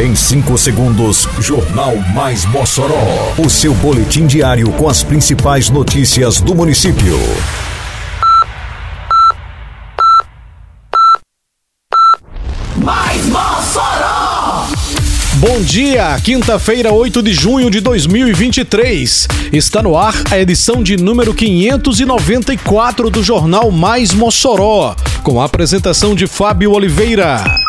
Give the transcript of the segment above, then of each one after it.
Em 5 segundos, Jornal Mais Mossoró. O seu boletim diário com as principais notícias do município. Mais Mossoró! Bom dia, quinta-feira, 8 de junho de 2023. Está no ar a edição de número 594 do Jornal Mais Mossoró, com a apresentação de Fábio Oliveira.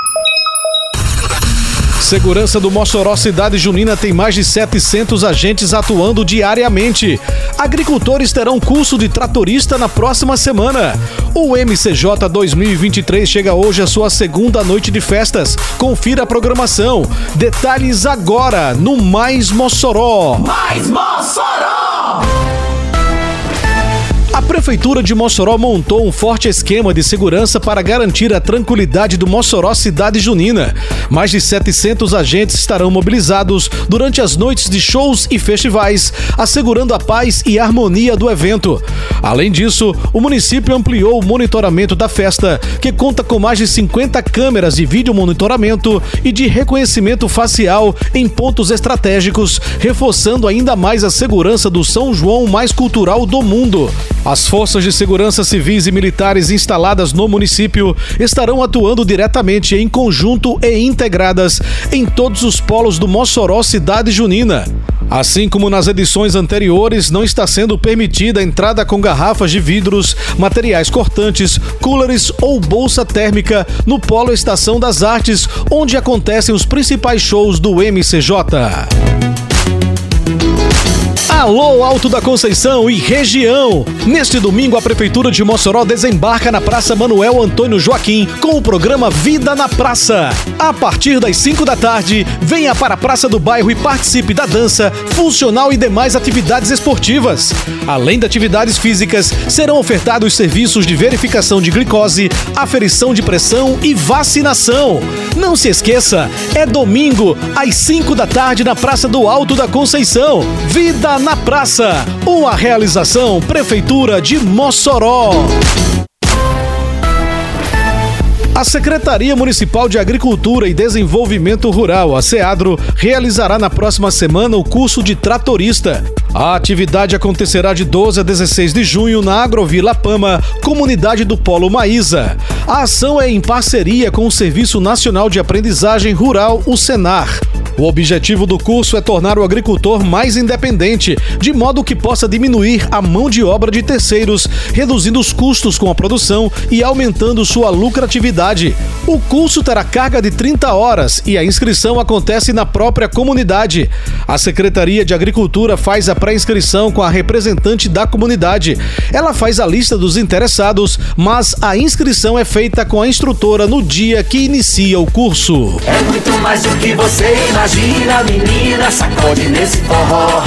Segurança do Mossoró Cidade Junina tem mais de 700 agentes atuando diariamente. Agricultores terão curso de tratorista na próxima semana. O MCJ 2023 chega hoje à sua segunda noite de festas. Confira a programação. Detalhes agora no Mais Mossoró. Mais Mossoró! A Prefeitura de Mossoró montou um forte esquema de segurança para garantir a tranquilidade do Mossoró Cidade Junina. Mais de 700 agentes estarão mobilizados durante as noites de shows e festivais, assegurando a paz e harmonia do evento. Além disso, o município ampliou o monitoramento da festa, que conta com mais de 50 câmeras de vídeo monitoramento e de reconhecimento facial em pontos estratégicos, reforçando ainda mais a segurança do São João mais cultural do mundo. As forças de segurança civis e militares instaladas no município estarão atuando diretamente em conjunto e integradas em todos os polos do Mossoró Cidade Junina. Assim como nas edições anteriores, não está sendo permitida a entrada com garrafas de vidros, materiais cortantes, coolers ou bolsa térmica no Polo Estação das Artes, onde acontecem os principais shows do MCJ. Alô, Alto da Conceição e região! Neste domingo, a Prefeitura de Mossoró desembarca na Praça Manuel Antônio Joaquim com o programa Vida na Praça. A partir das 5 da tarde, venha para a Praça do Bairro e participe da dança, funcional e demais atividades esportivas. Além de atividades físicas, serão ofertados serviços de verificação de glicose, aferição de pressão e vacinação. Não se esqueça, é domingo, às 5 da tarde, na Praça do Alto da Conceição. Vida na Praça, uma realização Prefeitura de Mossoró. A Secretaria Municipal de Agricultura e Desenvolvimento Rural, a SEADRO, realizará na próxima semana o curso de tratorista. A atividade acontecerá de 12 a 16 de junho na Agrovila Pama, comunidade do Polo Maísa. A ação é em parceria com o Serviço Nacional de Aprendizagem Rural, o Senar. O objetivo do curso é tornar o agricultor mais independente, de modo que possa diminuir a mão de obra de terceiros, reduzindo os custos com a produção e aumentando sua lucratividade. O curso terá carga de 30 horas e a inscrição acontece na própria comunidade. A Secretaria de Agricultura faz a pré-inscrição com a representante da comunidade. Ela faz a lista dos interessados, mas a inscrição é feita com a instrutora no dia que inicia o curso. É muito mais do que você imagina, menina, sacode nesse forró.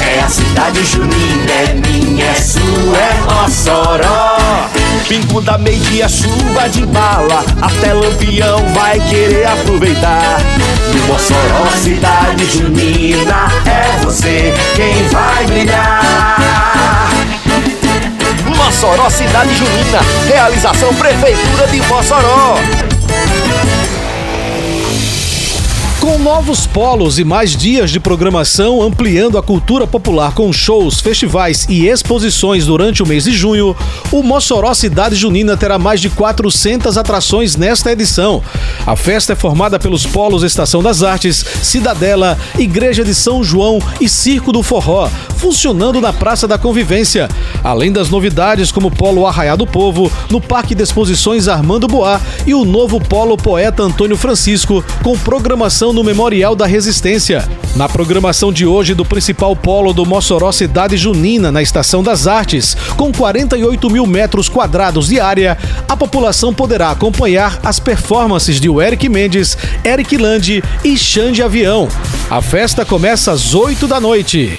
É a cidade junina, é minha, é sua, é Mossoró. Pingo da meia chuva de bala, até lampião vai querer aproveitar. No Mossoró, cidade junina, é você quem vai brilhar. Mossoró Cidade Junina. Realização Prefeitura de Mossoró. Com novos polos e mais dias de programação, ampliando a cultura popular com shows, festivais e exposições durante o mês de junho, o Mossoró Cidade Junina terá mais de 400 atrações nesta edição. A festa é formada pelos polos Estação das Artes, Cidadela, Igreja de São João e Circo do Forró, funcionando na Praça da Convivência. Além das novidades como o Polo Arraiá do Povo, no Parque de Exposições Armando Boá e o novo Polo Poeta Antônio Francisco, com programação no Memorial da Resistência. Na programação de hoje do principal polo do Mossoró Cidade Junina, na Estação das Artes, com 48 mil metros quadrados de área, a população poderá acompanhar as performances de Eric Mendes, Eric Lande e Xande Avião. A festa começa às 8 da noite.